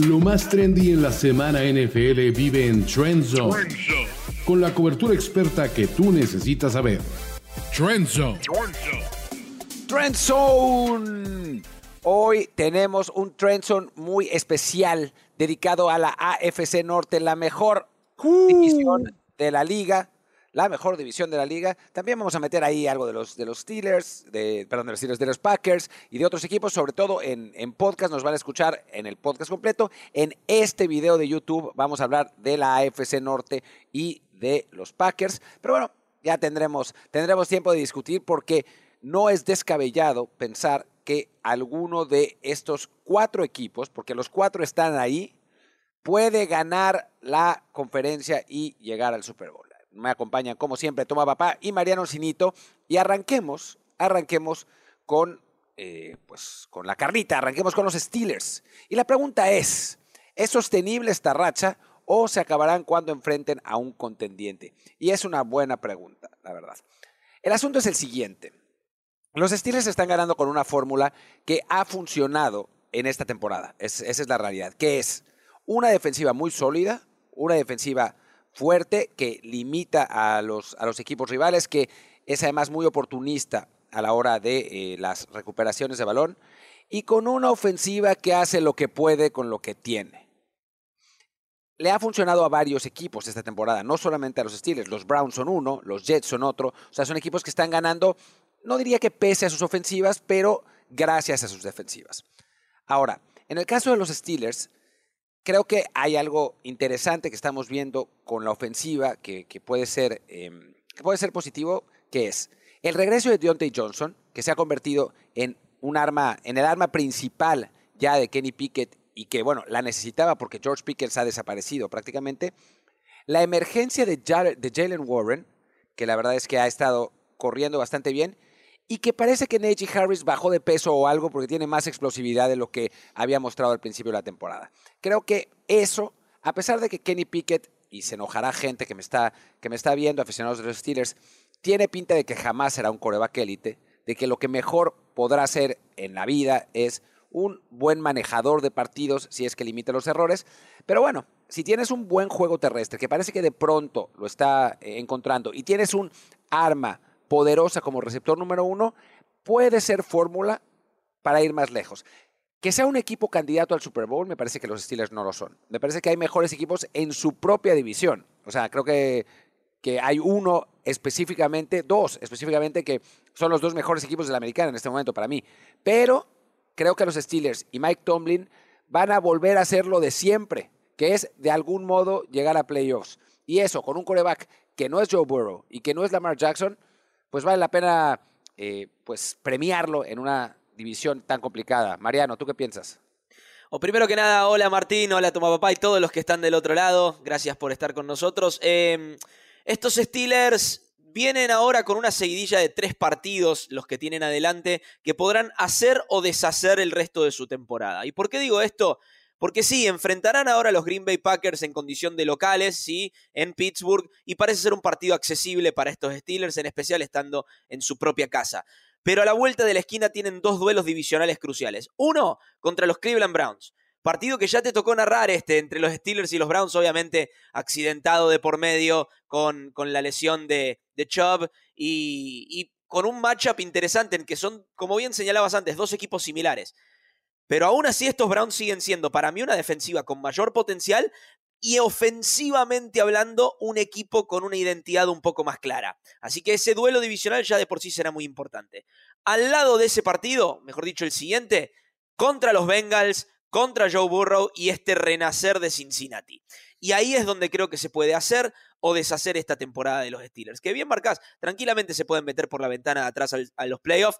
Lo más trendy en la semana NFL vive en Trend Zone, con la cobertura experta que tú necesitas saber. Trend Zone. Trend Zone. Hoy tenemos un Trend Zone muy especial dedicado a la AFC Norte, la mejor división de la liga la mejor división de la liga. También vamos a meter ahí algo de los, de los Steelers, de, perdón, de los Steelers, de los Packers y de otros equipos, sobre todo en, en podcast. Nos van a escuchar en el podcast completo. En este video de YouTube vamos a hablar de la AFC Norte y de los Packers. Pero bueno, ya tendremos, tendremos tiempo de discutir porque no es descabellado pensar que alguno de estos cuatro equipos, porque los cuatro están ahí, puede ganar la conferencia y llegar al Super Bowl me acompañan como siempre Toma Papá y Mariano Sinito y arranquemos, arranquemos con, eh, pues, con la carnita, arranquemos con los Steelers. Y la pregunta es, ¿es sostenible esta racha o se acabarán cuando enfrenten a un contendiente? Y es una buena pregunta, la verdad. El asunto es el siguiente. Los Steelers están ganando con una fórmula que ha funcionado en esta temporada. esa es la realidad. Que es una defensiva muy sólida, una defensiva fuerte que limita a los, a los equipos rivales, que es además muy oportunista a la hora de eh, las recuperaciones de balón y con una ofensiva que hace lo que puede con lo que tiene. Le ha funcionado a varios equipos esta temporada, no solamente a los Steelers. Los Browns son uno, los Jets son otro. O sea, son equipos que están ganando, no diría que pese a sus ofensivas, pero gracias a sus defensivas. Ahora, en el caso de los Steelers, creo que hay algo interesante que estamos viendo con la ofensiva que, puede, ser, em, puede ser positivo, que es el regreso de Deontay Johnson, que se ha convertido en un arma, en el arma principal ya de Kenny Pickett y que, bueno, la necesitaba porque George Pickens ha desaparecido prácticamente. La emergencia de Jalen Warren, que la verdad es que ha estado corriendo bastante bien, y que parece que Najee Harris bajó de peso o algo porque tiene más explosividad de lo que había mostrado al principio de la temporada. Creo que eso, a pesar de que Kenny Pickett, y se enojará gente que me está, que me está viendo, aficionados de los Steelers, tiene pinta de que jamás será un coreback élite, de que lo que mejor podrá hacer en la vida es un buen manejador de partidos si es que limita los errores. Pero bueno, si tienes un buen juego terrestre, que parece que de pronto lo está eh, encontrando, y tienes un arma poderosa como receptor número uno, puede ser fórmula para ir más lejos. Que sea un equipo candidato al Super Bowl, me parece que los Steelers no lo son. Me parece que hay mejores equipos en su propia división. O sea, creo que, que hay uno específicamente, dos específicamente, que son los dos mejores equipos de la americana en este momento para mí. Pero creo que los Steelers y Mike Tomlin van a volver a hacer lo de siempre, que es de algún modo llegar a playoffs. Y eso, con un coreback que no es Joe Burrow y que no es Lamar Jackson, pues vale la pena eh, pues premiarlo en una división tan complicada. Mariano, ¿tú qué piensas? O primero que nada, hola Martín, hola Toma Papá y todos los que están del otro lado. Gracias por estar con nosotros. Em, estos Steelers vienen ahora con una seguidilla de tres partidos, los que tienen adelante, que podrán hacer o deshacer el resto de su temporada. ¿Y por qué digo esto? Porque sí, enfrentarán ahora a los Green Bay Packers en condición de locales, sí, en Pittsburgh, y parece ser un partido accesible para estos Steelers, en especial estando en su propia casa. Pero a la vuelta de la esquina tienen dos duelos divisionales cruciales. Uno contra los Cleveland Browns. Partido que ya te tocó narrar este entre los Steelers y los Browns, obviamente accidentado de por medio con, con la lesión de, de Chubb y, y con un matchup interesante en que son, como bien señalabas antes, dos equipos similares. Pero aún así estos Browns siguen siendo para mí una defensiva con mayor potencial y ofensivamente hablando un equipo con una identidad un poco más clara. Así que ese duelo divisional ya de por sí será muy importante. Al lado de ese partido, mejor dicho el siguiente, contra los Bengals, contra Joe Burrow y este renacer de Cincinnati. Y ahí es donde creo que se puede hacer o deshacer esta temporada de los Steelers. Que bien marcás, tranquilamente se pueden meter por la ventana de atrás a los playoffs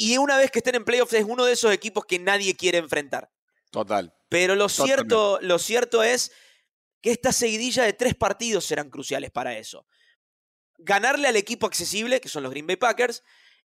y una vez que estén en playoffs es uno de esos equipos que nadie quiere enfrentar. Total. Pero lo cierto, lo cierto es que esta seguidilla de tres partidos serán cruciales para eso. Ganarle al equipo accesible, que son los Green Bay Packers,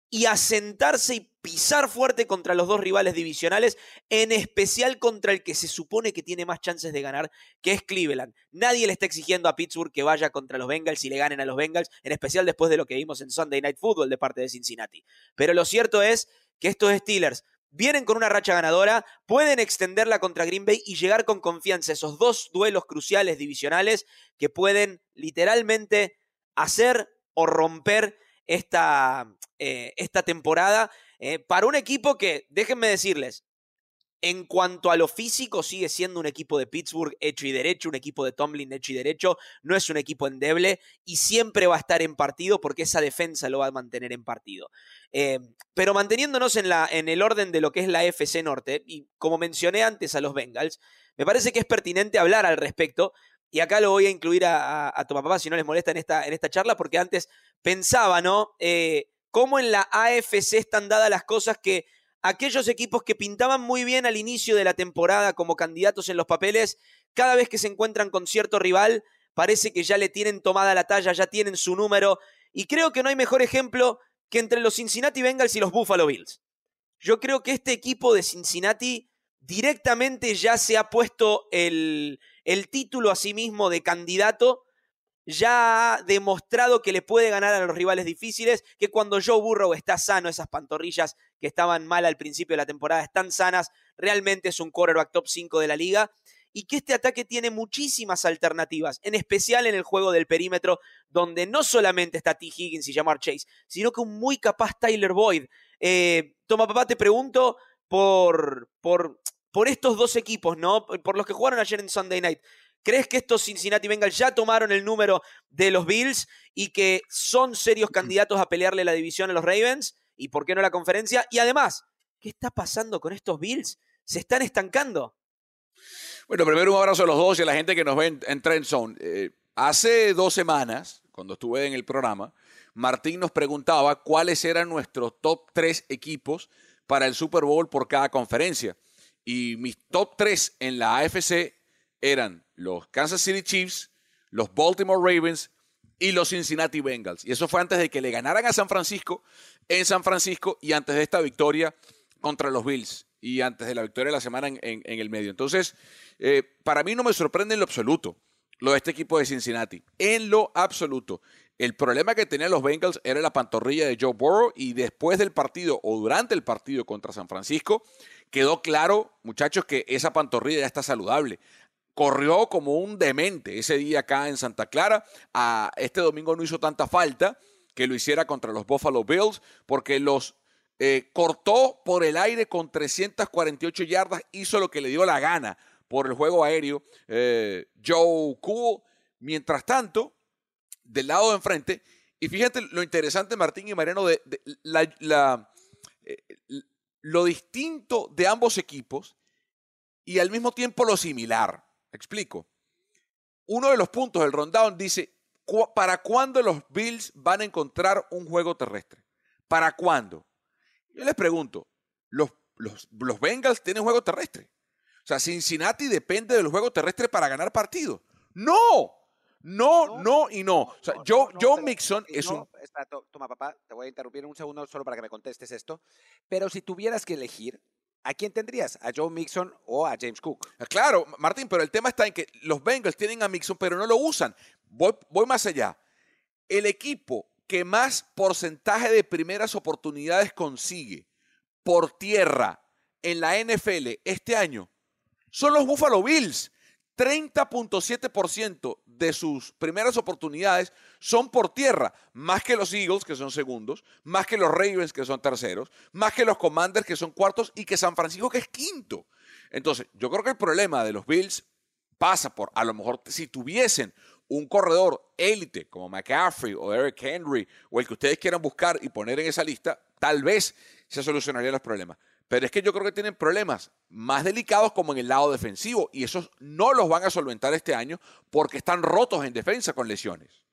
y asentarse y pisar fuerte contra los dos rivales divisionales, en especial contra el que se supone que tiene más chances de ganar, que es Cleveland. Nadie le está exigiendo a Pittsburgh que vaya contra los Bengals y le ganen a los Bengals, en especial después de lo que vimos en Sunday Night Football de parte de Cincinnati. Pero lo cierto es que estos Steelers vienen con una racha ganadora, pueden extenderla contra Green Bay y llegar con confianza esos dos duelos cruciales divisionales que pueden literalmente hacer o romper esta, eh, esta temporada eh, para un equipo que, déjenme decirles, en cuanto a lo físico, sigue siendo un equipo de Pittsburgh hecho y derecho, un equipo de Tomlin hecho y derecho, no es un equipo endeble y siempre va a estar en partido porque esa defensa lo va a mantener en partido. Eh, pero manteniéndonos en, la, en el orden de lo que es la FC Norte, y como mencioné antes a los Bengals, me parece que es pertinente hablar al respecto. Y acá lo voy a incluir a, a, papá si no les molesta en esta, en esta charla, porque antes pensaba, ¿no? Cómo en la AFC están dadas las cosas que aquellos equipos que pintaban muy bien al inicio de la temporada como candidatos en los papeles, cada vez que se encuentran con cierto rival, parece que ya le tienen tomada la talla, ya tienen su número, y creo que no hay mejor ejemplo que entre los Cincinnati Bengals y los Buffalo Bills. Yo creo que este equipo de Cincinnati directamente ya se ha puesto el, el título a sí mismo de candidato ya ha demostrado que le puede ganar a los rivales difíciles, que cuando Joe Burrow está sano, esas pantorrillas que estaban mal al principio de la temporada están sanas, realmente es un quarterback top 5 de la liga, y que este ataque tiene muchísimas alternativas, en especial en el juego del perímetro, donde no solamente está T. Higgins y Jamar Chase, sino que un muy capaz Tyler Boyd. Eh, toma, papá, te pregunto por, por, por estos dos equipos, ¿no? Por los que jugaron ayer en Sunday Night. ¿Crees que estos Cincinnati Bengals ya tomaron el número de los Bills y que son serios candidatos a pelearle la división a los Ravens? ¿Y por qué no la conferencia? Y además, ¿qué está pasando con estos Bills? ¿Se están estancando? Bueno, primero un abrazo a los dos y a la gente que nos ve en, Trend Zone. Eh, hace dos semanas, cuando estuve en el programa, Martín nos preguntaba cuáles eran nuestros top tres equipos para el Super Bowl por cada conferencia. Y mis top tres en la AFC eran los Kansas City Chiefs, los Baltimore Ravens y los Cincinnati Bengals. Y eso fue antes de que le ganaran a San Francisco en San Francisco y antes de esta victoria contra los Bills y antes de la victoria de la semana en, el medio. Entonces, eh, para mí no me sorprende en lo absoluto lo de este equipo de Cincinnati. En lo absoluto. El problema que tenían los Bengals era la pantorrilla de Joe Burrow y después del partido o durante el partido contra San Francisco quedó claro, muchachos, que esa pantorrilla ya está saludable corrió como un demente ese día acá en Santa Clara. A este domingo no hizo tanta falta que lo hiciera contra los Buffalo Bills porque los eh, cortó por el aire con 348 yardas, hizo lo que le dio la gana por el juego aéreo eh, Joe Cool. Mientras tanto, del lado de enfrente, y fíjate lo interesante, Martín y Mariano, de, la, eh, lo distinto de ambos equipos y al mismo tiempo lo similar. Explico. Uno de los puntos del rundown dice, ¿para cuándo los Bills van a encontrar un juego terrestre? ¿Para cuándo? Yo les pregunto, ¿los, los, los Bengals tienen juego terrestre? O sea, Cincinnati depende del juego terrestre para ganar partidos. No, no, no, y no. O sea, Joe, Mixon es un. toma, papá, te voy a interrumpir un segundo solo para que me contestes esto. Pero si tuvieras que elegir, ¿A quién tendrías? ¿A Joe Mixon o a James Cook? Ah, claro, Martín, pero el tema está en que los Bengals tienen a Mixon, pero no lo usan. Voy, voy más allá. El equipo que más porcentaje de primeras oportunidades consigue por tierra en la NFL este año son los Buffalo Bills. 30.7% de sus primeras oportunidades son por tierra, más que los Eagles, que son segundos, más que los Ravens, que son terceros, más que los Commanders, que son cuartos, y que San Francisco, que es quinto. Entonces, yo creo que el problema de los Bills pasa por, a lo mejor, si tuviesen un corredor élite como McCaffrey o Eric Henry o el que ustedes quieran buscar y poner en esa lista, tal vez se solucionarían los problemas. Pero es que yo creo que tienen problemas más delicados como en el lado defensivo y esos no los van a solventar este año porque están rotos en defensa con lesiones.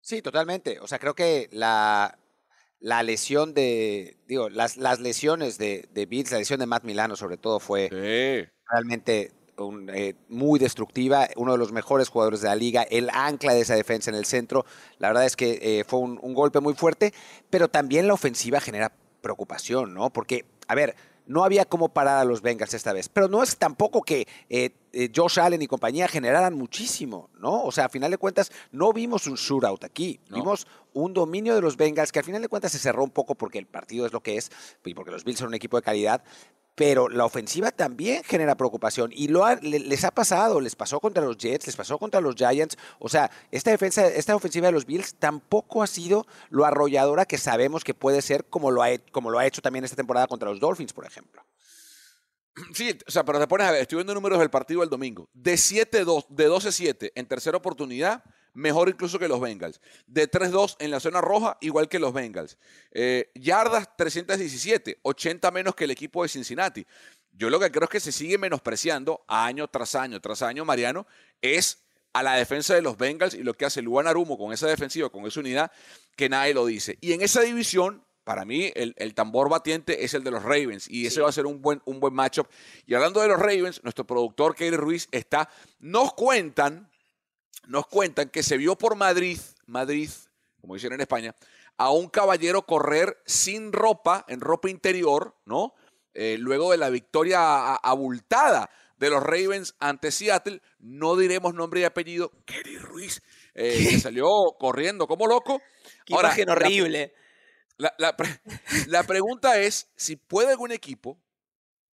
Sí, totalmente. O sea, creo que la, la lesión de, digo, las, las lesiones de, de Bills, la lesión de Matt Milano sobre todo fue realmente eh, muy destructiva, uno de los mejores jugadores de la liga, el ancla de esa defensa en el centro. La verdad es que eh, fue un, un golpe muy fuerte, pero también la ofensiva genera preocupación, ¿no? Porque, a ver, no había cómo parar a los Bengals esta vez, pero no es tampoco que eh, eh, Josh Allen y compañía generaran muchísimo, ¿no? O sea, a final de cuentas, no vimos un shootout aquí. Vimos un dominio de los Bengals que al final de cuentas se cerró un poco porque el partido es lo que es y porque los Bills son un equipo de calidad, pero la ofensiva también genera preocupación y lo les ha pasado, les pasó contra los Jets, les pasó contra los Giants, o sea, esta defensa, esta ofensiva de los Bills tampoco ha sido lo arrolladora que sabemos que puede ser como lo ha, ha hecho también esta temporada contra los Dolphins, por ejemplo. Sí, o sea, pero te pones a ver, estoy viendo números del partido del domingo. De 7-2, de 12-7 en tercera oportunidad, mejor incluso que los Bengals. De 3-2 en la zona roja, igual que los Bengals. Eh, yardas 317, 80 menos que el equipo de Cincinnati. Yo lo que creo es que se sigue menospreciando año tras año tras año, Mariano, es a la defensa de los Bengals y lo que hace Luan Arumo con esa defensiva, con esa unidad, que nadie lo dice. Y en esa división, para mí, el, tambor batiente es el de los Ravens y ese va a ser un buen, un buen matchup. Y hablando de los Ravens, nuestro productor Kelly Ruiz está, nos cuentan nos cuentan que se vio por Madrid, Madrid, como dicen en España, a un caballero correr sin ropa, en ropa interior, ¿no? Eh, luego de la victoria abultada de los Ravens ante Seattle, no diremos nombre y apellido, Kerry Ruiz, eh, que salió corriendo como loco. Qué imagen horrible. La, la pregunta es si puede algún equipo,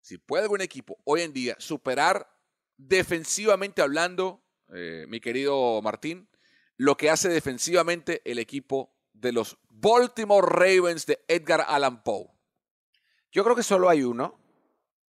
si puede algún equipo hoy en día superar defensivamente hablando eh, mi querido Martín, lo que hace defensivamente el equipo de los Baltimore Ravens de Edgar Allan Poe. Yo creo que solo hay uno,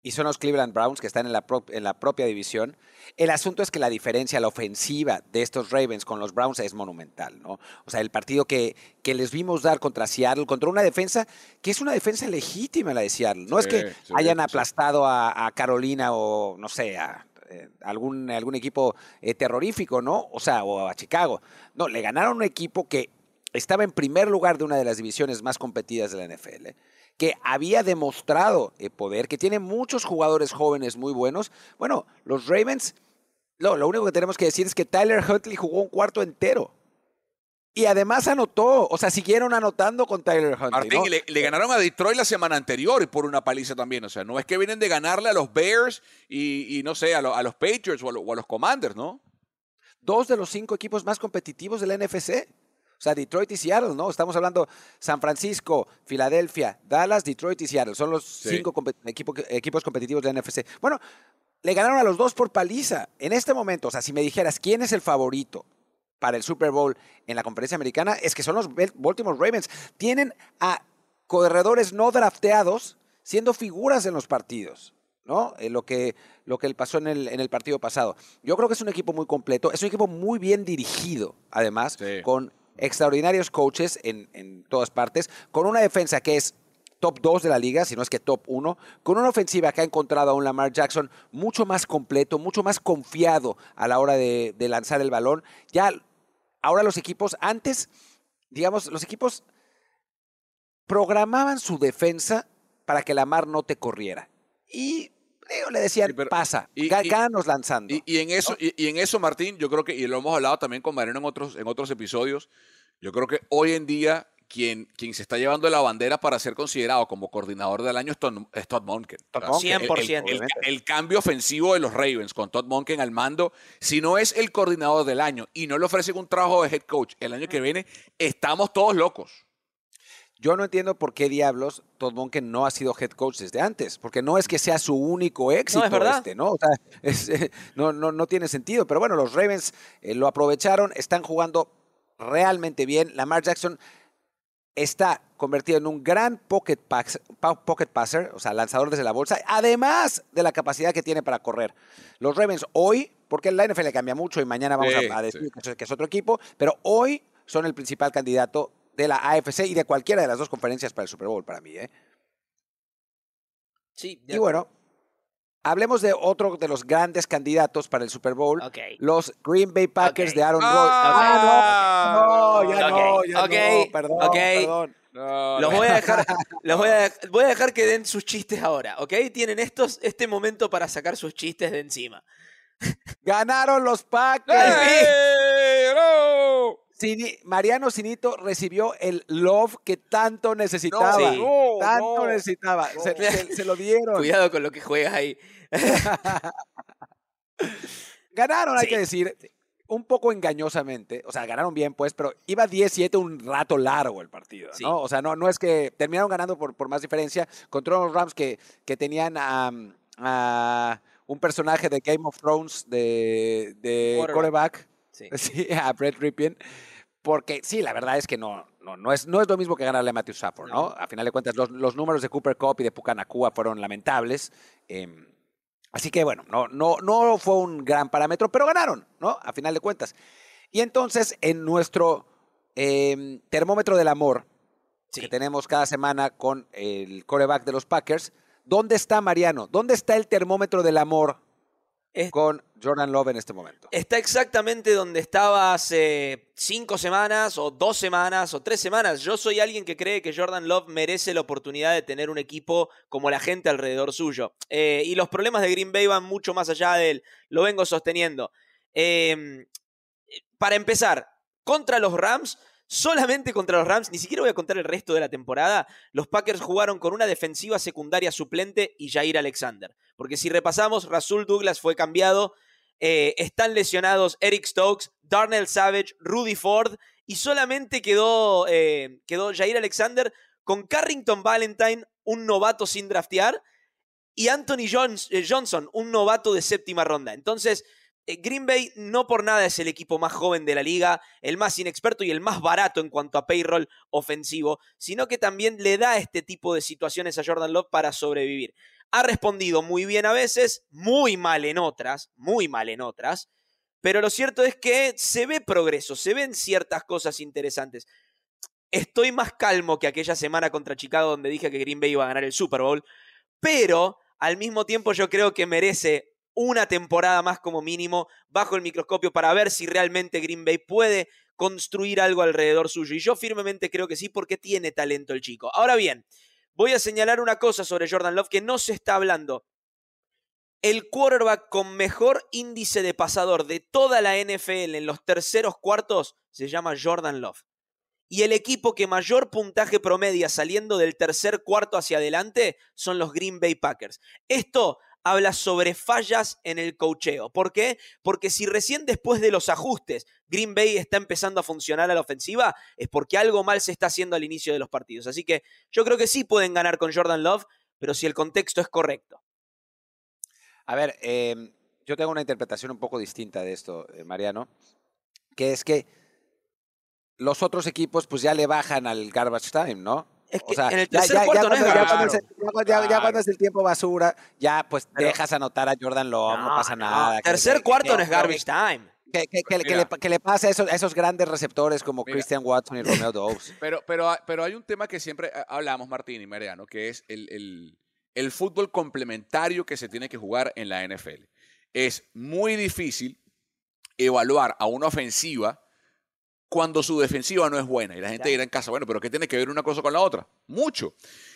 y son los Cleveland Browns, que están en la, en la propia división. El asunto es que la diferencia, la ofensiva de estos Ravens con los Browns es monumental, ¿no? O sea, el partido que, que les vimos dar contra Seattle, contra una defensa que es una defensa legítima la de Seattle. No es que hayan aplastado a, a, Carolina o, no sé, a, eh, algún, algún equipo eh, terrorífico, ¿no? O sea, o a Chicago. No, le ganaron un equipo que estaba en primer lugar de una de las divisiones más competidas de la NFL, que había demostrado el poder, que tiene muchos jugadores jóvenes muy buenos. Bueno, los Ravens, lo único que tenemos que decir es que Tyler Huntley jugó un cuarto entero. Y además anotó, o sea, siguieron anotando con Tyler Huntley. Martín, le, ganaron a Detroit la semana anterior y por una paliza también. O sea, no es que vienen de ganarle a los Bears y, no sé, a, los Patriots o a, los Commanders, ¿no? Dos de los cinco equipos más competitivos de la NFC. O sea, Detroit y Seattle, ¿no? Estamos hablando San Francisco, Filadelfia, Dallas, Detroit y Seattle. Son los cinco equipos competitivos de la NFC. Bueno, le ganaron a los dos por paliza. En este momento, o sea, si me dijeras quién es el favorito para el Super Bowl en la conferencia americana es que son los Baltimore Ravens. Tienen a corredores no drafteados siendo figuras en los partidos. ¿no? Eh, lo, que, lo que pasó en el, en el partido pasado. Yo creo que es un equipo muy completo, es un equipo muy bien dirigido, además, con extraordinarios coaches en, en, todas partes, con una defensa que es top 2 de la liga, si no es que top 1, con una ofensiva que ha encontrado a un Lamar Jackson mucho más completo, mucho más confiado a la hora de, de lanzar el balón. Ya ahora los equipos, antes, digamos, los equipos programaban su defensa para que la mar no te corriera. Y le decían, pasa, y, lanzando. Y, en eso, y, en eso, Martín, yo creo que, y lo hemos hablado también con Mariano en otros, en otros episodios, yo creo que hoy en día quien, quien se está llevando la bandera para ser considerado como coordinador del año es Todd, Monken. 100%. El, cambio ofensivo de los Ravens con Todd Monken al mando, si no es el coordinador del año y no le ofrecen un trabajo de head coach el año que viene, estamos todos locos. Yo no entiendo por qué diablos Todd Monken no ha sido head coach desde antes, porque no es que sea su único éxito no, es verdad. este, ¿no? O sea, eh, no, no, no, tiene sentido, pero bueno, los Ravens eh, lo aprovecharon, están jugando realmente bien. Lamar Jackson está convertido en un gran pocket, pocket passer, o sea, lanzador desde la bolsa, además de la capacidad que tiene para correr. Los Ravens hoy, porque el NFL cambia mucho y mañana vamos a, decir que es otro equipo, pero hoy son el principal candidato de la AFC y de cualquiera de las dos conferencias para el Super Bowl para mí. ¿eh? Sí. Y bueno, Hablemos de otro de los grandes candidatos para el Super Bowl, los Green Bay Packers de Aaron Rodgers. Ah, no, ya no, ya no, perdón, perdón. los voy a dejar, los voy a, voy a dejar que den sus chistes ahora, ¿ok? Tienen estos, este momento para sacar sus chistes de encima. Ganaron los Packers. Mariano Sinito recibió el love que tanto necesitaba. tanto necesitaba. Se, lo dieron. Cuidado con lo que juegas ahí. Ganaron, hay Sí. que decir, un poco engañosamente. O sea, ganaron bien, pues, pero iba 10-7 un rato largo el partido, Sí. ¿no? O sea, no, no es que terminaron ganando por, por más diferencia contra unos Rams que, que tenían a, un personaje de Game of Thrones de, de Quarterback. quarterback, Sí. sí, a Brett Ripien. Porque sí, la verdad es que no, no, no, es, no es lo mismo que ganarle a Matthew Stafford, ¿no? A final de cuentas, los, los números de Cooper Cup y de Pucanacua fueron lamentables. em, así que bueno, no, no, no fue un gran parámetro, pero ganaron, ¿no? A final de cuentas. Y entonces, en nuestro em, termómetro del amor, Sí. que tenemos cada semana con el coreback de los Packers, ¿dónde está Mariano? ¿Dónde está el termómetro del amor Es- con Jordan Love en este momento? Está exactamente donde estaba hace cinco semanas, o dos semanas, o tres semanas. Yo soy alguien que cree que Jordan Love merece la oportunidad de tener un equipo como la gente alrededor suyo. Eh, y los problemas de Green Bay van mucho más allá de él. Lo vengo sosteniendo. Eh, para empezar, contra los Rams, solamente contra los Rams, ni siquiera voy a contar el resto de la temporada, los Packers jugaron con una defensiva secundaria suplente y Jair Alexander. Porque si repasamos, Rasul Douglas fue cambiado, eh, están lesionados Eric Stokes, Darnell Savage, Rudy Ford y solamente quedó, eh, quedó Jair Alexander con Carrington Valentine, un novato sin draftear, y Anthony Jones- eh, Johnson, un novato de séptima ronda. Entonces, Green Bay no por nada es el equipo más joven de la liga, el más inexperto y el más barato en cuanto a payroll ofensivo, sino que también le da este tipo de situaciones a Jordan Love para sobrevivir. Ha respondido muy bien a veces, muy mal en otras, muy mal en otras, pero lo cierto es que se ve progreso, se ven ciertas cosas interesantes. Estoy más calmo que aquella semana contra Chicago donde dije que Green Bay iba a ganar el Super Bowl, pero al mismo tiempo yo creo que merece una temporada más como mínimo bajo el microscopio para ver si realmente Green Bay puede construir algo alrededor suyo. Y yo firmemente creo que sí porque tiene talento el chico. Ahora bien, voy a señalar una cosa sobre Jordan Love que no se está hablando. El quarterback con mejor índice de pasador de toda la NFL en los terceros cuartos se llama Jordan Love. Y el equipo que mayor puntaje promedia saliendo del tercer cuarto hacia adelante son los Green Bay Packers. Esto habla sobre fallas en el cocheo. ¿Por qué? Porque si recién después de los ajustes Green Bay está empezando a funcionar a la ofensiva, es porque algo mal se está haciendo al inicio de los partidos. Así que yo creo que sí pueden ganar con Jordan Love, pero si el contexto es correcto. A ver, eh, yo tengo una interpretación un poco distinta de esto, eh, Mariano, que es que los otros equipos pues ya le bajan al garbage time, ¿no? Es que O sea, en el ya- tercer ya- ya cuarto no es cuando- ya es el- ya cuando- ya- cuando es el tiempo basura, ya pues Pero- dejas anotar a Jordan Love, no, pasa nada. Tercer que- cuarto que- no es garbage time. Que, que- que- que Mira. le, que le pase a esos, a esos grandes receptores como Mira. Christian Watson y Romeo Dobbs. Pero, pero, pero hay un tema que siempre eh, hablamos, Martín y Mariano, que es el, el- el fútbol complementario que se tiene que jugar en la NFL. Es muy difícil evaluar a una ofensiva cuando su defensiva no es buena. Y la gente dirá en casa, bueno, pero ¿qué tiene que ver una cosa con la otra? Mucho.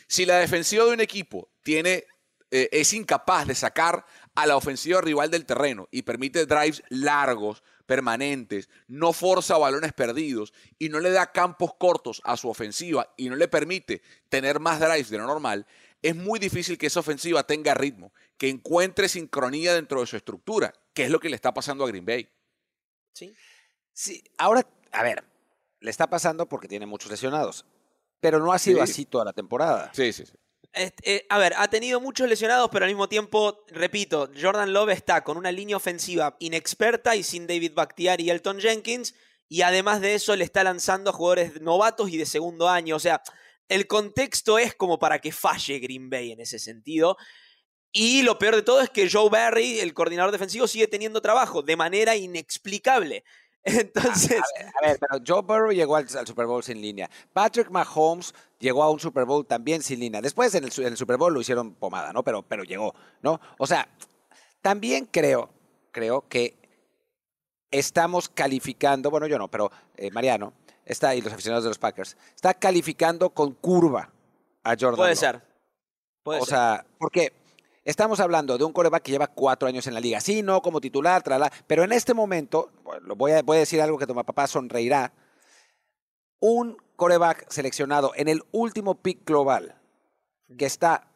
Si la defensiva de un equipo tiene, eh, es incapaz de sacar a la ofensiva rival del terreno y permite drives largos, permanentes, no forza balones perdidos y no le da campos cortos a su ofensiva y no le permite tener más drives de lo normal, es muy difícil que esa ofensiva tenga ritmo, que encuentre sincronía dentro de su estructura, que es lo que le está pasando a Green Bay. ¿Sí? Sí, ahora, a ver, le está pasando porque tiene muchos lesionados, pero no ha sido Sí. así toda la temporada. Sí, sí, sí. Este, eh, a ver, ha tenido muchos lesionados, pero al mismo tiempo, repito, Jordan Love está con una línea ofensiva inexperta y sin David Bakhtiari y Elton Jenkins, y además de eso le está lanzando a jugadores novatos y de segundo año. O sea, el contexto es como para que falle Green Bay en ese sentido. Y lo peor de todo es que Joe Barry, el coordinador defensivo, sigue teniendo trabajo de manera inexplicable. Entonces, A ver, pero Joe Burrow llegó al, al Super Bowl sin línea. Patrick Mahomes llegó a un Super Bowl también sin línea. Después en el, su- en el Super Bowl lo hicieron pomada, ¿no? Pero, pero llegó, ¿no? O sea, también creo, creo que estamos calificando, bueno, yo no, pero eh, Mariano está y los aficionados de los Packers, está calificando con curva a Jordan puede Love. ser. Puede o ser. sea, porque estamos hablando de un coreback que lleva cuatro años en la liga. Sí, no como titular, trala, pero en este momento, bueno, voy a, voy a decir algo que tu papá sonreirá. Un coreback seleccionado en el último pick global, que está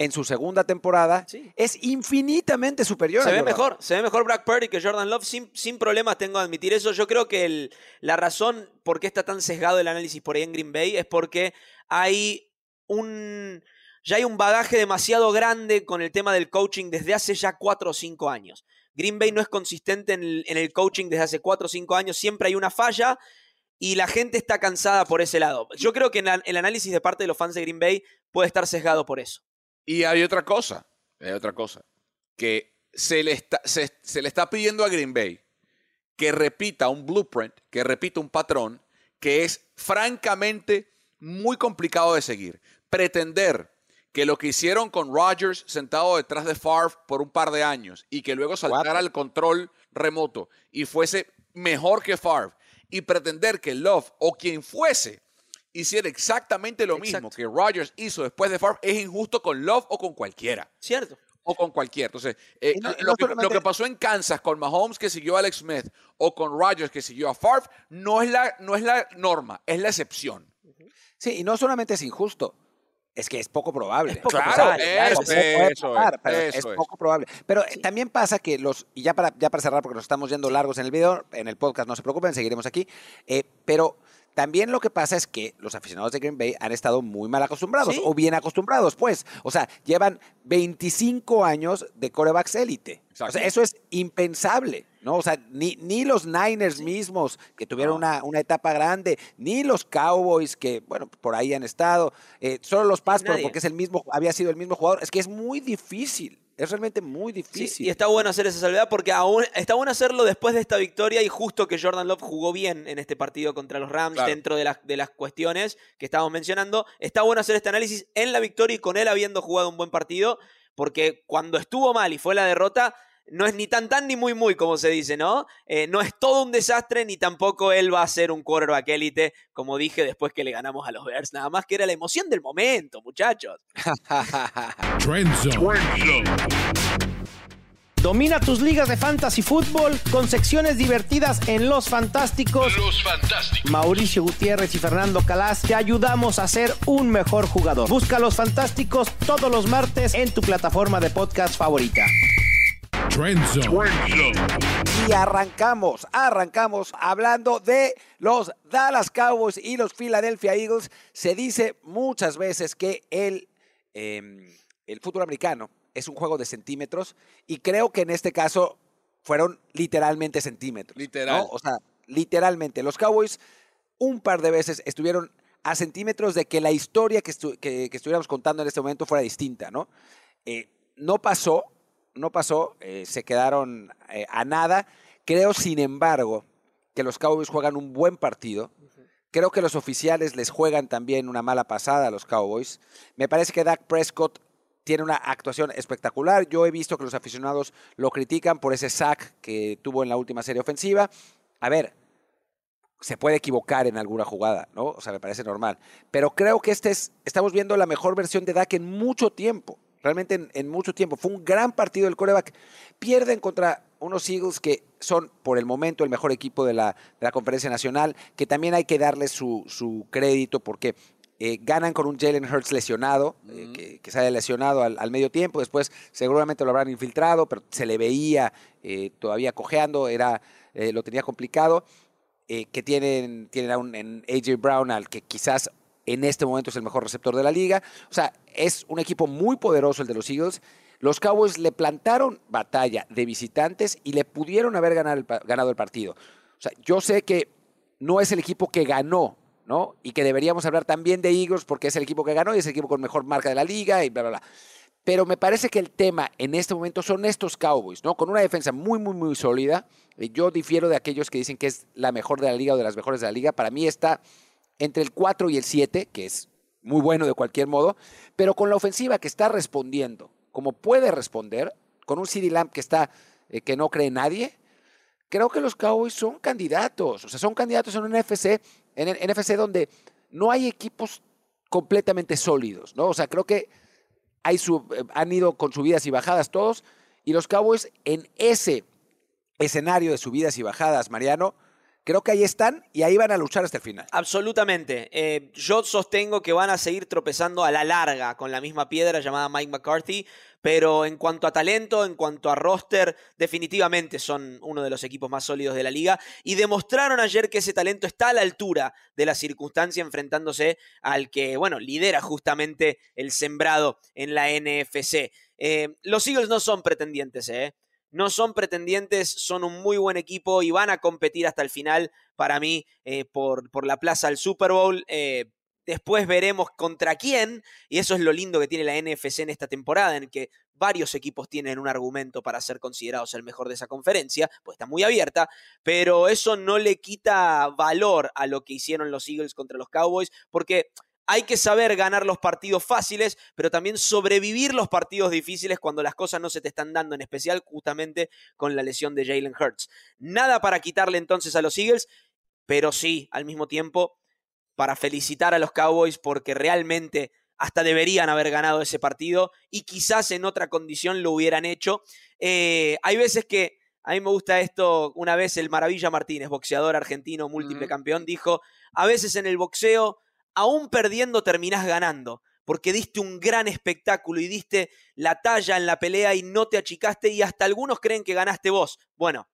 en su segunda temporada Sí. es infinitamente superior. Se a ve Jordan. mejor, se ve mejor Brock Purdy que Jordan Love, sin, sin problemas tengo que admitir eso. Yo creo que el- la razón por qué está tan sesgado el análisis por ahí en Green Bay es porque hay un... Ya hay un bagaje demasiado grande con el tema del coaching desde hace ya cuatro o cinco años. Green Bay no es consistente en el, en el coaching desde hace cuatro o cinco años, siempre hay una falla y la gente está cansada por ese lado. Yo creo que el análisis de parte de los fans de Green Bay puede estar sesgado por eso. Y hay otra cosa, hay otra cosa, que se le está, se, se le está pidiendo a Green Bay que repita un blueprint, que repita un patrón que es francamente muy complicado de seguir. Pretender que lo que hicieron con Rodgers sentado detrás de Favre por un par de años y que luego saltara al control remoto y fuese mejor que Favre y pretender que Love o quien fuese hiciera exactamente lo mismo que Rodgers hizo después de Favre es injusto con Love o con cualquiera. ¿Cierto? O con cualquiera. Entonces, eh, no- lo, no que, lo solamente- que pasó en Kansas con Mahomes que siguió a Alex Smith o con Rodgers que siguió a Favre no es la, no es la norma, es la excepción. Sí, y no solamente es injusto, es que es poco probable. Es poco Claro, probable, eso, se puede eso pasar, es, pero eso es es. poco probable. Pero eh, también pasa que los, y ya para, ya para cerrar, porque nos estamos yendo largos en el video, en el podcast, no se preocupen, seguiremos aquí, eh, pero también lo que pasa es que los aficionados de Green Bay han estado muy mal acostumbrados, Sí. o bien acostumbrados, pues. O sea, llevan 25 años de corebacks élite. O sea, eso es impensable, ¿no? O sea, ni, ni los Niners mismos, que tuvieron una, una etapa grande, ni los Cowboys, que, bueno, por ahí han estado, eh, solo los nadie. porque es el mismo, había sido el mismo jugador. Es que es muy difícil, es realmente muy Sí, difícil. y está bueno hacer esa salvedad porque aún está bueno hacerlo después de esta victoria y justo que Jordan Love jugó bien en este partido contra los Rams Claro. dentro de las, de las cuestiones que estábamos mencionando. Está bueno hacer este análisis en la victoria y con él habiendo jugado un buen partido porque cuando estuvo mal y fue la derrota no es ni tan tan ni muy muy como se dice, ¿no? Eh, no es todo un desastre ni tampoco él va a ser un quarterback élite como dije después que le ganamos a los Bears. Nada más que era la emoción del momento, muchachos. Trend Zone. Domina tus ligas de fantasy fútbol con secciones divertidas en Los Fantásticos. Los Fantásticos. Mauricio Gutiérrez y Fernando Calas te ayudamos a ser un mejor jugador. Busca Los Fantásticos todos los martes en tu plataforma de podcast favorita. Trend Zone. Y arrancamos, arrancamos hablando de los Dallas Cowboys y los Philadelphia Eagles. Se dice muchas veces que el, eh, el fútbol americano es un juego de centímetros y creo que en este caso fueron literalmente centímetros. ¿no? Literal. O sea, literalmente. Los Cowboys un par de veces estuvieron a centímetros de que la historia que, estu- que- que estuviéramos contando en este momento fuera distinta, ¿no? Eh, no pasó, no pasó, eh, se quedaron eh, a nada. Creo, sin embargo, que los Cowboys juegan un buen partido. Creo que los oficiales les juegan también una mala pasada a los Cowboys. Me parece que Dak Prescott tiene una actuación espectacular. Yo he visto que los aficionados lo critican por ese sack que tuvo en la última serie ofensiva. A ver, se puede equivocar en alguna jugada, ¿no? O sea, me parece normal. Pero creo que este es, estamos viendo la mejor versión de Dak en mucho tiempo. Realmente en, en mucho tiempo. Fue un gran partido del coreback. Pierden contra unos Eagles que son, por el momento, el mejor equipo de la, de la Conferencia Nacional, que también hay que darles su, su crédito porque eh, ganan con un Jalen Hurts lesionado, eh, que, que sale lesionado al, al medio tiempo. Después seguramente lo habrán infiltrado, pero se le veía eh, todavía cojeando, era, eh, lo tenía complicado que tienen, tienen a un en AJ Brown, al que quizás en este momento es el mejor receptor de la liga. O sea, es un equipo muy poderoso el de los Eagles. Los Cowboys le plantaron batalla de visitantes y le pudieron haber ganado el, ganado el partido. O sea, yo sé que no es el equipo que ganó, ¿no? Y que deberíamos hablar también de Eagles porque es el equipo que ganó y es el equipo con mejor marca de la liga y bla, bla, bla. Pero me parece que el tema en este momento son estos Cowboys, ¿no? Con una defensa muy, muy, muy sólida. Yo difiero de aquellos que dicen que es la mejor de la liga o de las mejores de la liga. Para mí está entre el 4 y el 7, que es muy bueno de cualquier modo, pero con la ofensiva que está respondiendo, como puede responder, con un CD Lamp que está, eh, que no cree nadie, creo que los Cowboys son candidatos. O sea, son candidatos en un NFC, en el NFC donde no hay equipos completamente sólidos, ¿no? O sea, creo que hay eh, han ido con subidas y bajadas todos, y los Cowboys en ese escenario de subidas y bajadas, Mariano, creo que ahí están y ahí van a luchar hasta el final. Absolutamente. Eh, yo sostengo que van a seguir tropezando a la larga con la misma piedra llamada Mike McCarthy, pero en cuanto a talento, en cuanto a roster, definitivamente son uno de los equipos más sólidos de la liga y demostraron ayer que ese talento está a la altura de la circunstancia enfrentándose al que, bueno, lidera justamente el sembrado en la NFC. Eh, los Eagles no son pretendientes, ¿eh? No son pretendientes, son un muy buen equipo y van a competir hasta el final, para mí, eh, por, por, la plaza al Super Bowl. Eh, después veremos contra quién, y eso es lo lindo que tiene la NFC en esta temporada, en que varios equipos tienen un argumento para ser considerados el mejor de esa conferencia, pues está muy abierta, pero eso no le quita valor a lo que hicieron los Eagles contra los Cowboys, porque hay que saber ganar los partidos fáciles, pero también sobrevivir los partidos difíciles cuando las cosas no se te están dando, en especial justamente con la lesión de Jalen Hurts. Nada para quitarle entonces a los Eagles, pero sí, al mismo tiempo, para felicitar a los Cowboys porque realmente hasta deberían haber ganado ese partido y quizás en otra condición lo hubieran hecho. Eh, hay veces que a mí me gusta esto, una vez el Maravilla Martínez, boxeador argentino, múltiple campeón, dijo, a veces en el boxeo aún perdiendo terminás ganando, porque diste un gran espectáculo y diste la talla en la pelea y no te achicaste y hasta algunos creen que ganaste vos. Bueno,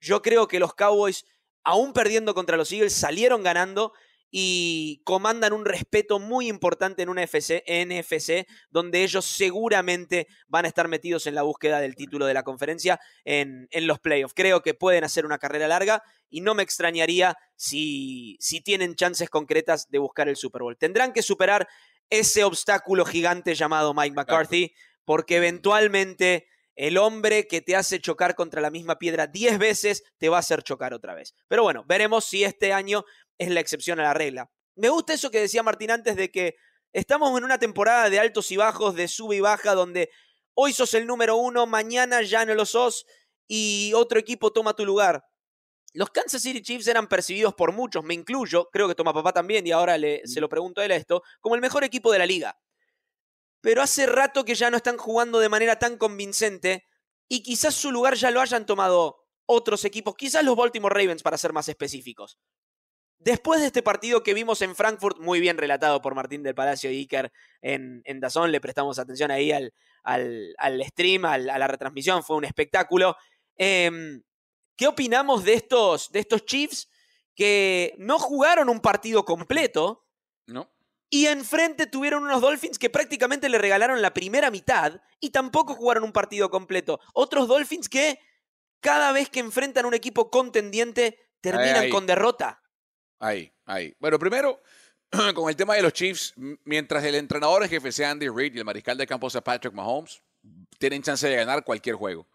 yo creo que los Cowboys, aún perdiendo contra los Eagles, salieron ganando y comandan un respeto muy importante en una FC, NFC, donde ellos seguramente van a estar metidos en la búsqueda del título de la conferencia en, en los playoffs. Creo que pueden hacer una carrera larga y no me extrañaría si, si tienen chances concretas de buscar el Super Bowl. Tendrán que superar ese obstáculo gigante llamado Mike McCarthy, porque eventualmente el hombre que te hace chocar contra la misma piedra 10 veces te va a hacer chocar otra vez. Pero bueno, veremos si este año es la excepción a la regla. Me gusta eso que decía Martín antes de que estamos en una temporada de altos y bajos, de sube y baja, donde hoy sos el número uno, mañana ya no lo sos y otro equipo toma tu lugar. Los Kansas City Chiefs eran percibidos por muchos, me incluyo, creo que toma papá también, y ahora le, se lo pregunto a él esto, como el mejor equipo de la liga. Pero hace rato que ya no están jugando de manera tan convincente y quizás su lugar ya lo hayan tomado otros equipos, quizás los Baltimore Ravens para ser más específicos. Después de este partido que vimos en Frankfurt, muy bien relatado por Martín del Palacio y Iker en, en Dazón, le prestamos atención ahí al, al, stream, a la retransmisión, fue un espectáculo. Em, ¿Qué opinamos de estos, de estos Chiefs que no jugaron un partido completo? No. Y enfrente tuvieron unos Dolphins que prácticamente le regalaron la primera mitad y tampoco jugaron un partido completo. Otros Dolphins que cada vez que enfrentan un equipo contendiente terminan con derrota. Ahí, ahí. Bueno, primero, con el tema de los Chiefs, mientras el entrenador en jefe sea Andy Reid y el mariscal de campo sea Patrick Mahomes, tienen chance de ganar cualquier juego.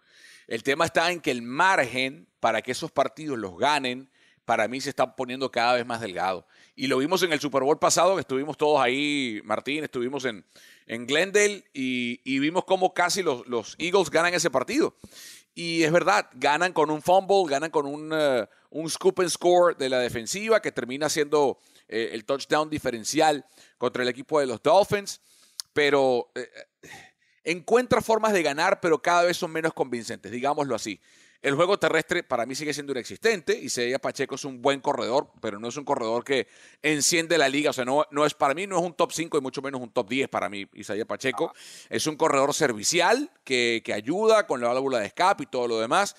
El tema está en que el margen para que esos partidos los ganen, para mí se está poniendo cada vez más delgado. Y lo vimos en el Super Bowl pasado, que estuvimos todos ahí, Martín, estuvimos en, en Glendale y, vimos cómo casi los, los Eagles ganan ese partido. Y es verdad, ganan con un fumble, ganan con un, eh, un scoop and score de la defensiva que termina siendo eh, el touchdown diferencial contra el equipo de los Dolphins. Pero eh, encuentra formas de ganar, pero cada vez son menos convincentes, digámoslo así. El juego terrestre para mí sigue siendo inexistente. Isaiah Pacheco es un buen corredor, pero no es un corredor que enciende la liga. O sea, no, no es para mí, no es un top 5 y mucho menos un top 10 para mí, Isaiah Pacheco. Ah. Es un corredor servicial que, que ayuda con la válvula de escape y todo lo demás.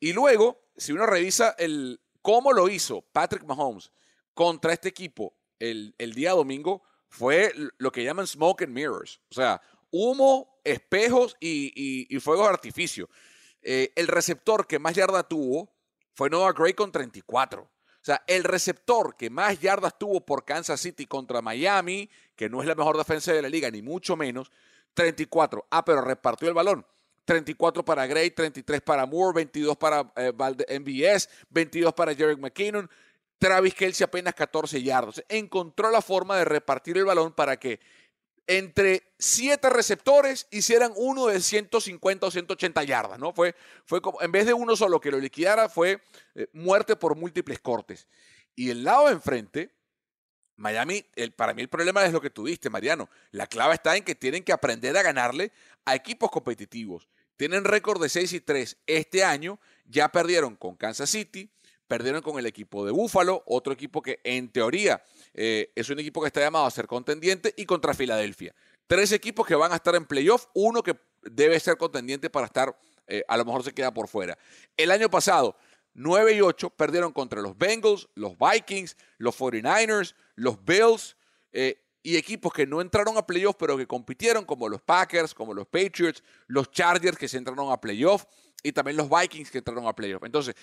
Y luego, si uno revisa el, cómo lo hizo Patrick Mahomes contra este equipo el, día domingo, fue lo que llaman smoke and mirrors. O sea, humo, espejos y, fuegos de artificio. Eh, el receptor que más yarda tuvo fue Noah Gray con 34. O sea, el receptor que más yardas tuvo por Kansas City contra Miami, que no es la mejor defensa de la liga, ni mucho menos, 34. Ah, pero repartió el balón. 34 para Gray, 33 para Moore, 22 para eh, MBS, 22 para Jerry McKinnon. Travis Kelsey apenas 14 yardas. Encontró la forma de repartir el balón para que entre siete receptores hicieran uno de 150 o 180 yardas, ¿no? Fue, fue como, en vez de uno solo que lo liquidara, fue eh, muerte por múltiples cortes. Y el lado de enfrente, Miami, el, para mí el problema es lo que tú diste, Mariano. La clave está en que tienen que aprender a ganarle a equipos competitivos. Tienen récord de 6 y 3 este año, ya perdieron con Kansas City, perdieron con el equipo de Búfalo, otro equipo que en teoría eh, es un equipo que está llamado a ser contendiente, y contra Filadelfia. Tres equipos que van a estar en playoff, uno que debe ser contendiente para estar, eh, a lo mejor se queda por fuera. El año pasado, 9 y 8 perdieron contra los Bengals, los Vikings, los 49ers, los Bills eh, y equipos que no entraron a playoff pero que compitieron como los Packers, como los Patriots, los Chargers que se entraron a playoff y también los Vikings que entraron a playoff. Entonces,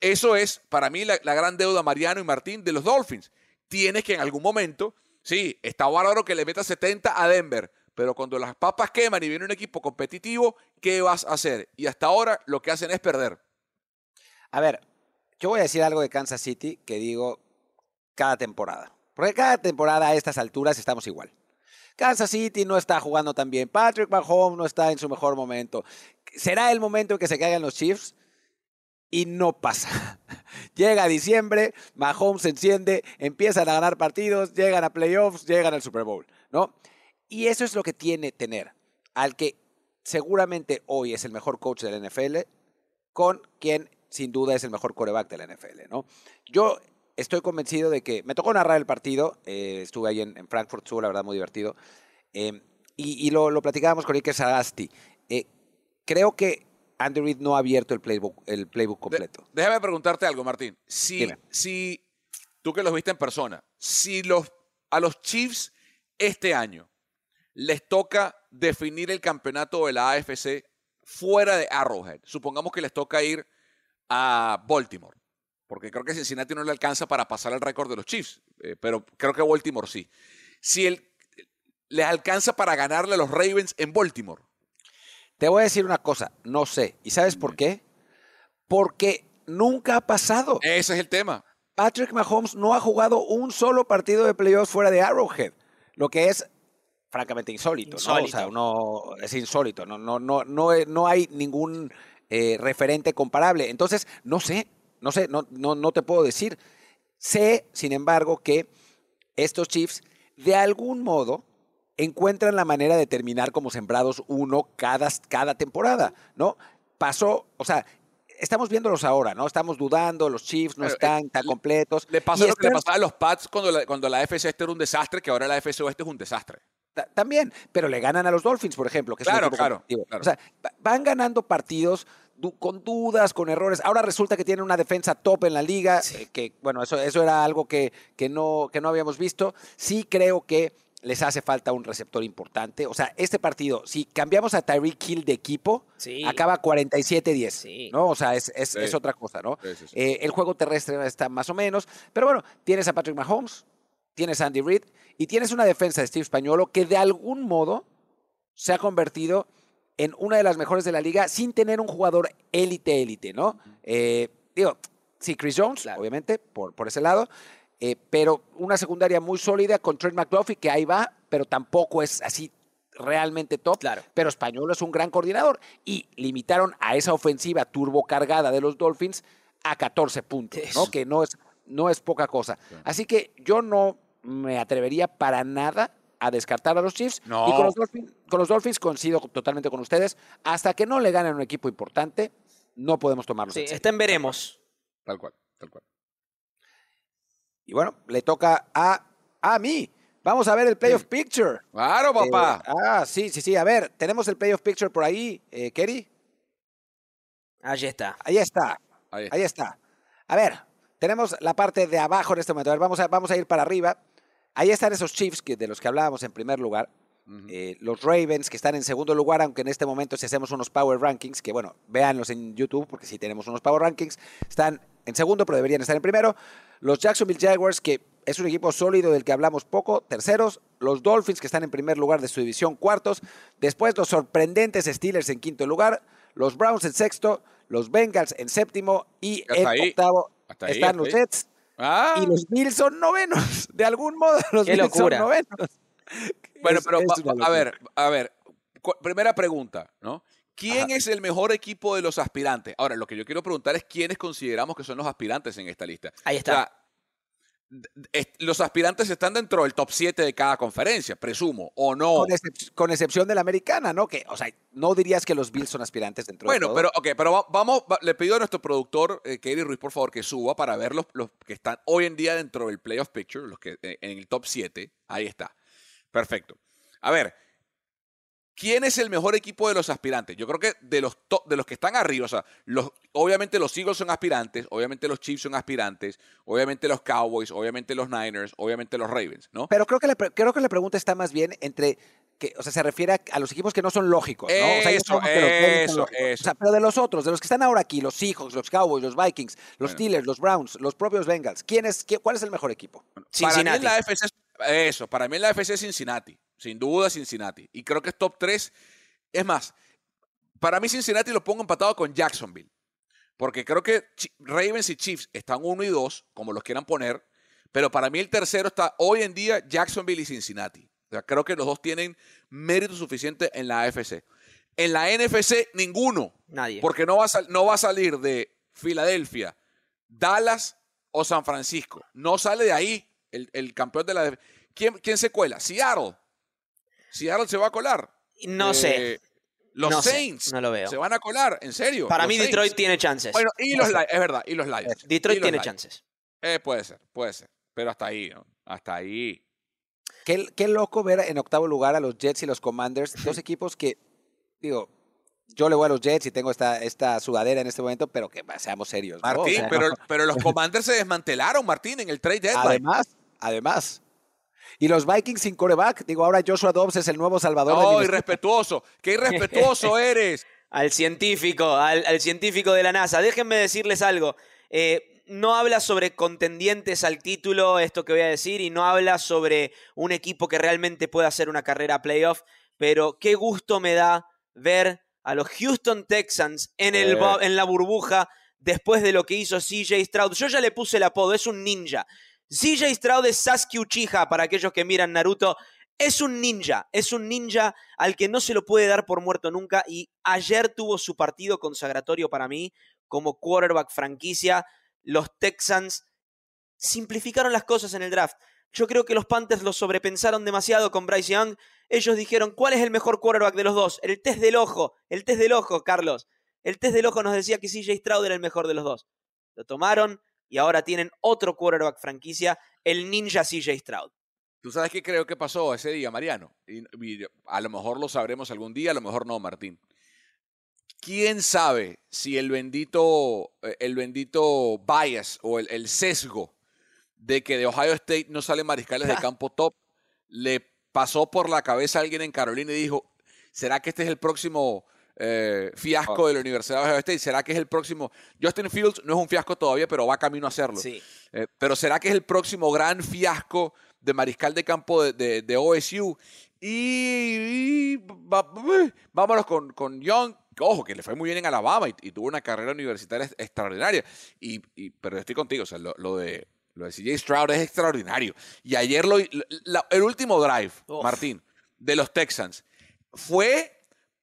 eso es para mí la, gran deuda Mariano y Martín de los Dolphins. Tienes que en algún momento, sí, está bárbaro que le metas 70 a Denver, pero cuando las papas queman y viene un equipo competitivo, ¿qué vas a hacer? Y hasta ahora lo que hacen es perder. A ver, yo voy a decir algo de Kansas City que digo cada temporada. Porque cada temporada a estas alturas estamos igual. Kansas City no está jugando tan bien. Patrick Mahomes no está en su mejor momento. ¿Será el momento en que se caigan los Chiefs? Y no pasa. Llega diciembre, Mahomes se enciende, empiezan a ganar partidos, llegan a playoffs, llegan al Super Bowl, ¿no? Y eso es lo que tiene tener al que seguramente hoy es el mejor coach del NFL, con quien sin duda es el mejor coreback de la NFL, ¿no? Yo estoy convencido de que me tocó narrar el partido, eh, estuve ahí en, en, Frankfurt, estuvo la verdad muy divertido, eh, y, y, lo, lo platicábamos con Iker Sagasti. Eh, creo que Andy Reid no ha abierto el playbook, el playbook completo. De, déjame preguntarte algo, Martín. Si, si tú que los viste en persona, si los, a los Chiefs este año les toca definir el campeonato de la AFC fuera de Arrowhead, supongamos que les toca ir a Baltimore, porque creo que Cincinnati no le alcanza para pasar el récord de los Chiefs, eh, pero creo que Baltimore sí. Si él les alcanza para ganarle a los Ravens en Baltimore. Te voy a decir una cosa, no sé. ¿Y sabes por qué? Porque nunca ha pasado. Ese es el tema. Patrick Mahomes no ha jugado un solo partido de playoffs fuera de Arrowhead, lo que es francamente insólito, insólito. ¿no? O sea, no, es insólito, no, no, no, no, no hay ningún eh, referente comparable. Entonces, no sé, no sé, no, no, no te puedo decir. Sé, sin embargo, que estos Chiefs, de algún modo, encuentran la manera de terminar como sembrados uno cada, cada temporada, ¿no? Pasó, o sea, estamos viéndolos ahora, ¿no? Estamos dudando, los Chiefs no Pero, están eh, tan completos. Le pasa Y lo que le pasaba a los Pats cuando la, cuando la FC este era un desastre, que ahora la FC Oeste es un desastre. Ta- También, pero le ganan a los Dolphins, por ejemplo, que es Claro, claro, claro. O sea, va- van ganando partidos con dudas, con errores. Ahora resulta que tienen una defensa top en la liga, eh, que bueno, eso, eso era algo que, que, no, que no habíamos visto. Sí creo que les hace falta un receptor importante. O sea, este partido, si cambiamos a Tyreek Hill de equipo, Sí. acaba 47-10, Sí. ¿no? O sea, es, es, Sí. es otra cosa, ¿no? Sí, sí, sí. Eh, el juego terrestre está más o menos, pero bueno, tienes a Patrick Mahomes, tienes a Andy Reid y tienes una defensa de Steve Españolo que de algún modo se ha convertido en una de las mejores de la liga sin tener un jugador élite, élite, ¿no? Eh, digo, sí, Chris Jones, obviamente, por, por ese lado, eh, pero una secundaria muy sólida con Trent McDuffie, que ahí va, pero tampoco es así realmente top. Claro. Pero Españolo es un gran coordinador y limitaron a esa ofensiva turbocargada de los Dolphins a 14 puntos, ¿no? Que no es, no es poca cosa. Así que yo no me atrevería para nada a descartar a los Chiefs. No. Y con los, Dolphins, con los Dolphins coincido totalmente con ustedes. Hasta que no le ganen un equipo importante, no podemos tomarlos Sí, en en veremos. Tal cual, tal cual. Y bueno, le toca a, a mí. Vamos a ver el playoff picture. Claro, papá. Eh, ah, sí, sí, sí. A ver, tenemos el playoff picture por ahí, eh, Kerry. Allí está. Ahí está. Ahí está. Ahí está. A ver, tenemos la parte de abajo en este momento. A ver, vamos a, vamos a ir para arriba. Ahí están esos Chiefs que, de los que hablábamos en primer lugar. Eh, los Ravens que están en segundo lugar, aunque en este momento si hacemos unos Power Rankings, que bueno, véanlos en YouTube porque sí tenemos unos Power Rankings, están en segundo pero deberían estar en primero. Los Jacksonville Jaguars que es un equipo sólido del que hablamos poco, terceros. Los Dolphins que están en primer lugar de su división, cuartos. Después los sorprendentes Steelers en quinto lugar. Los Browns en sexto. Los Bengals en séptimo. Y Hasta en ahí. octavo ahí, están los. Jets. Ah, Y los Bills son novenos. De algún modo los Qué Bills locura. son novenos. bueno, Es- pero es a ver, a ver. Primera pregunta, ¿no? ¿Quién es el mejor equipo de los aspirantes? Ahora, lo que yo quiero preguntar es quiénes consideramos que son los aspirantes en esta lista. Ahí está. O sea, est- los aspirantes están dentro del top 7 de cada conferencia, presumo, o no. Con, excep- con excepción de la americana, ¿no? Que, o sea, no dirías que los Bills son aspirantes dentro de Bueno, todo. pero, ok, pero va- vamos, va- le pido a nuestro productor, eh, Katie Ruiz, por favor, que suba para ver los, los que están hoy en día dentro del playoff picture, los que eh, en el top 7. Ahí está. Perfecto. A ver, ¿quién es el mejor equipo de los aspirantes? Yo creo que de los, to- de los que están arriba, o sea, los, obviamente los Eagles son aspirantes, obviamente los Chiefs son aspirantes, obviamente los Cowboys, obviamente los Niners, obviamente los Ravens, ¿no? Pero creo que, la, pre- creo que la pregunta está más bien entre, que, o sea, se refiere a, a los equipos que no son lógicos, ¿no? O sea, Eso, sabemos que los Ravens son eso, lógicos. eso. O sea, pero de los otros, de los que están ahora aquí, los Seahawks, los Cowboys, los Vikings, los Bueno. Steelers, los Browns, los propios Bengals, ¿quién es, qué- ¿cuál es el mejor equipo? Para mí Cincinnati. en la AFC, eso, para mí en la es Cincinnati, sin duda Cincinnati. Y creo que es top 3. Es más, para mí Cincinnati lo pongo empatado con Jacksonville. Porque creo que Ravens y Chiefs están 1 y 2, como los quieran poner. Pero para mí el tercero está hoy en día Jacksonville y Cincinnati. O sea, creo que los dos tienen mérito suficiente en la AFC. En la NFC, ninguno. Nadie. Porque no va a, no va a salir de Filadelfia, Dallas o San Francisco. No sale de ahí el, el campeón de la... ¿Quién, ¿Quién se cuela? Seattle. Seattle se va a colar. No sé. Eh, Los No sé, Saints no lo veo. se van a colar, en serio. Para los mí Saints. Detroit tiene chances. Bueno, y los Lions, es verdad, y los Lions. Detroit Y los tiene Lions. chances. Eh, puede ser, puede ser. Pero hasta ahí, ¿no? Hasta ahí. Qué, qué loco ver en octavo lugar a los Jets y los Commanders, dos equipos que, digo, yo le voy a los Jets y tengo esta, esta sudadera en este momento, pero que seamos serios. ¿no? O Martín, sea, pero, pero los Commanders se desmantelaron, Martín, en el trade deadline. Además, además. Y los Vikings sin coreback, digo, ahora Joshua Dobbs es el nuevo salvador de No, Minnesota. irrespetuoso. Qué irrespetuoso eres. Al científico, al, al científico de la NASA. Déjenme decirles algo. Eh, no habla sobre contendientes al título, esto que voy a decir, y no habla sobre un equipo que realmente pueda hacer una carrera a playoff, pero qué gusto me da ver a los Houston Texans en, el, Eh. en la burbuja después de lo que hizo CJ Stroud. Yo ya le puse el apodo, es un ninja. CJ Stroud es Sasuke Uchiha para aquellos que miran Naruto. Es un ninja, es un ninja al que no se lo puede dar por muerto nunca y ayer tuvo su partido consagratorio para mí como quarterback franquicia. Los Texans simplificaron las cosas en el draft. Yo creo que los Panthers lo sobrepensaron demasiado con Bryce Young. Ellos dijeron, ¿cuál es el mejor quarterback de los dos? El test del ojo, el test del ojo, Carlos. El test del ojo nos decía que CJ Stroud era el mejor de los dos. Lo tomaron y ahora tienen otro quarterback franquicia, el ninja CJ Stroud. ¿Tú sabes qué creo que pasó ese día, Mariano? Y, y a lo mejor lo sabremos algún día, a lo mejor no, Martín. ¿Quién sabe si el bendito, eh, el bendito bias o el, el sesgo de que de Ohio State no salen mariscales de campo top le pasó por la cabeza a alguien en Carolina y dijo, ¿será que este es el próximo eh, fiasco de la Universidad de Ohio State? ¿Será que es el próximo? Justin Fields no es un fiasco todavía, pero va camino a hacerlo. Sí. Eh, pero ¿será que es el próximo gran fiasco de mariscal de campo de, de- de OSU? Y, y va- vámonos con, con Young. que, Ojo, que le fue muy bien en Alabama y, y tuvo una carrera universitaria ex- extraordinaria. Y, y- pero estoy contigo, o sea, lo, lo de, lo de CJ Stroud es extraordinario. Y ayer lo, la- el último drive, Uf. Martín, de los Texans, fue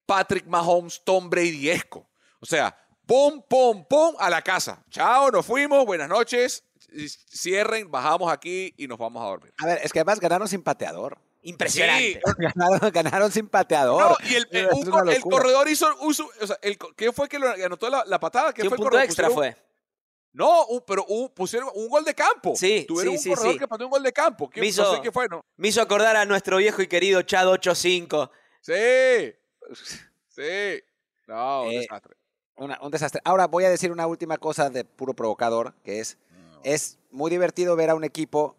Patrick Mahomes, Tom Brady-esco. O sea, pum, pum, pum, a la casa. Chao, nos fuimos, buenas noches. Cierren, bajamos aquí y nos vamos a dormir. A ver, es que además ganaron sin pateador. Impresionante. Ganaron, ganaron sin pateador. No, y el, un cor- el corredor hizo, uso- o sea, el, ¿quién fue que lo anotó la, la patada? Que ¿Quién un fue el punto corredor? extra Pusieron- fue. No, un- pero un- pusieron un gol de campo. Sí, Tuvieron sí, un sí, corredor sí. que pateó un gol de campo. ¿Quién, Me no hizo- sé quién fue, ¿no? Me hizo acordar a nuestro viejo y querido Chad 85. Sí, sí. No, un Eh, desastre. Una- un desastre. Ahora voy a decir una última cosa de puro provocador, que es, es muy divertido ver a un equipo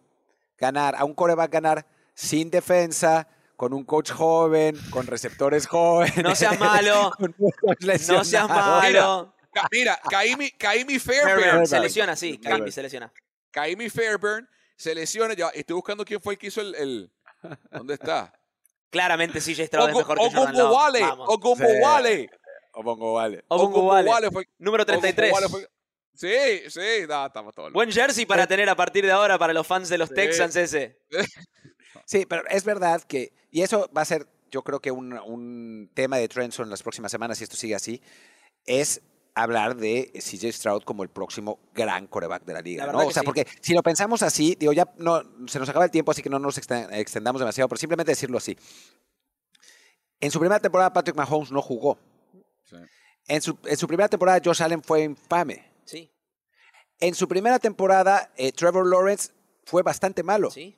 ganar, a un coreback ganar sin defensa, con un coach joven, con receptores jóvenes. No seas malo. No seas malo. Ca- Mira, Kaimi, Kaimi Fairbairn Fairbairn. se lesiona, sí. Kaimi se lesiona. Kaimi Fairbairn se lesiona. Ya, estoy buscando quién fue el que hizo el. el- ¿Dónde está? Claramente CJ Stroud es mejor que Jordan Love. Ogunbowale, Vamos. Ogunbowale. O pongo vale. Ogunbowale. Ogunbowale fue- Número 33. Ogunbowale fue- Sí, sí, no, estamos todos. Buen jersey para tener a partir de ahora para los fans de los Sí. Texans ese. Sí, pero es verdad que, y eso va a ser, yo creo que un, un tema de Trenson en las próximas semanas, si esto sigue así, es hablar de CJ Stroud como el próximo gran coreback de la liga. La ¿no? O sea, sí. porque si lo pensamos así, digo, ya no, se nos acaba el tiempo, así que no nos exten- extendamos demasiado, pero simplemente decirlo así. En su primera temporada, Patrick Mahomes no jugó. Sí. En su, en su primera temporada, Josh Allen fue infame. Sí, En su primera temporada, eh, Trevor Lawrence fue bastante malo. sí.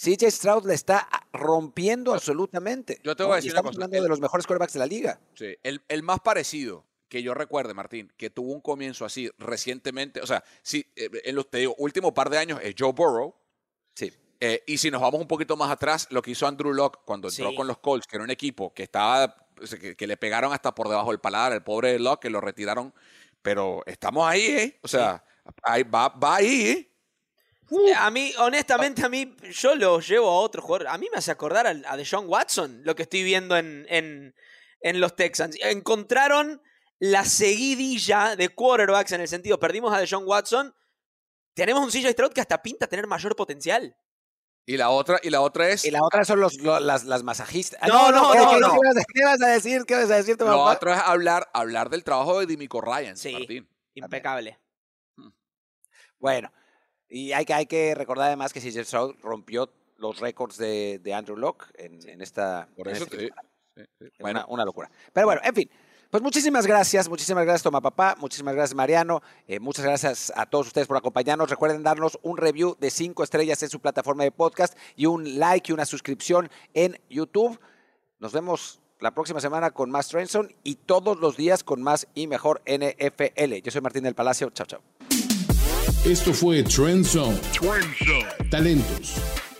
CJ Stroud le está rompiendo absolutamente. yo te voy a ¿no? decir Y una estamos cosa, hablando el- de los mejores quarterbacks de la liga. Sí, el, el más parecido que yo recuerde, Martín, que tuvo un comienzo así recientemente, o sea, sí, eh, en los te digo, último par de años es Joe Burrow. Sí. eh, y si nos vamos un poquito más atrás, lo que hizo Andrew Locke cuando entró Sí. con los Colts, que era un equipo que estaba, que, que le pegaron hasta por debajo del paladar, el pobre Locke, que lo retiraron. Pero estamos ahí, ¿eh? O sea, ahí va, va ahí, ¿eh? Eh, A mí, honestamente, a mí, yo lo llevo a otro jugador. A mí me hace acordar a, a Deshaun Watson, lo que estoy viendo en, en, en los Texans. Encontraron la seguidilla de quarterbacks en el sentido, perdimos a Deshaun Watson, tenemos un CJ Stroud que hasta pinta tener mayor potencial. Y la otra, y la otra es. Y la otra son los, lo- las, las masajistas. Ah, No, no, ¿qué- no, no. ¿qué vas a- ¿Qué vas a decir? ¿Qué vas a decir Lo otro es hablar, hablar del trabajo de Dimico Ryan, Sí. Martín. Impecable. Bueno, y hay que, hay que recordar además que CJ Stroud rompió los récords de, de Andrew Locke en, en esta. Por en eso esta te- temporada. sí, sí. Una- Bueno, una, locura. Pero bueno, en fin. Pues muchísimas gracias, muchísimas gracias Toma Papá, muchísimas gracias Mariano, eh, muchas gracias a todos ustedes por acompañarnos. Recuerden darnos un review de cinco estrellas en su plataforma de podcast y un like y una suscripción en YouTube. Nos vemos la próxima semana con más Trenson y todos los días con más y mejor NFL. Yo soy Martín del Palacio, chao chao. Esto fue Trend Zone. Talentos.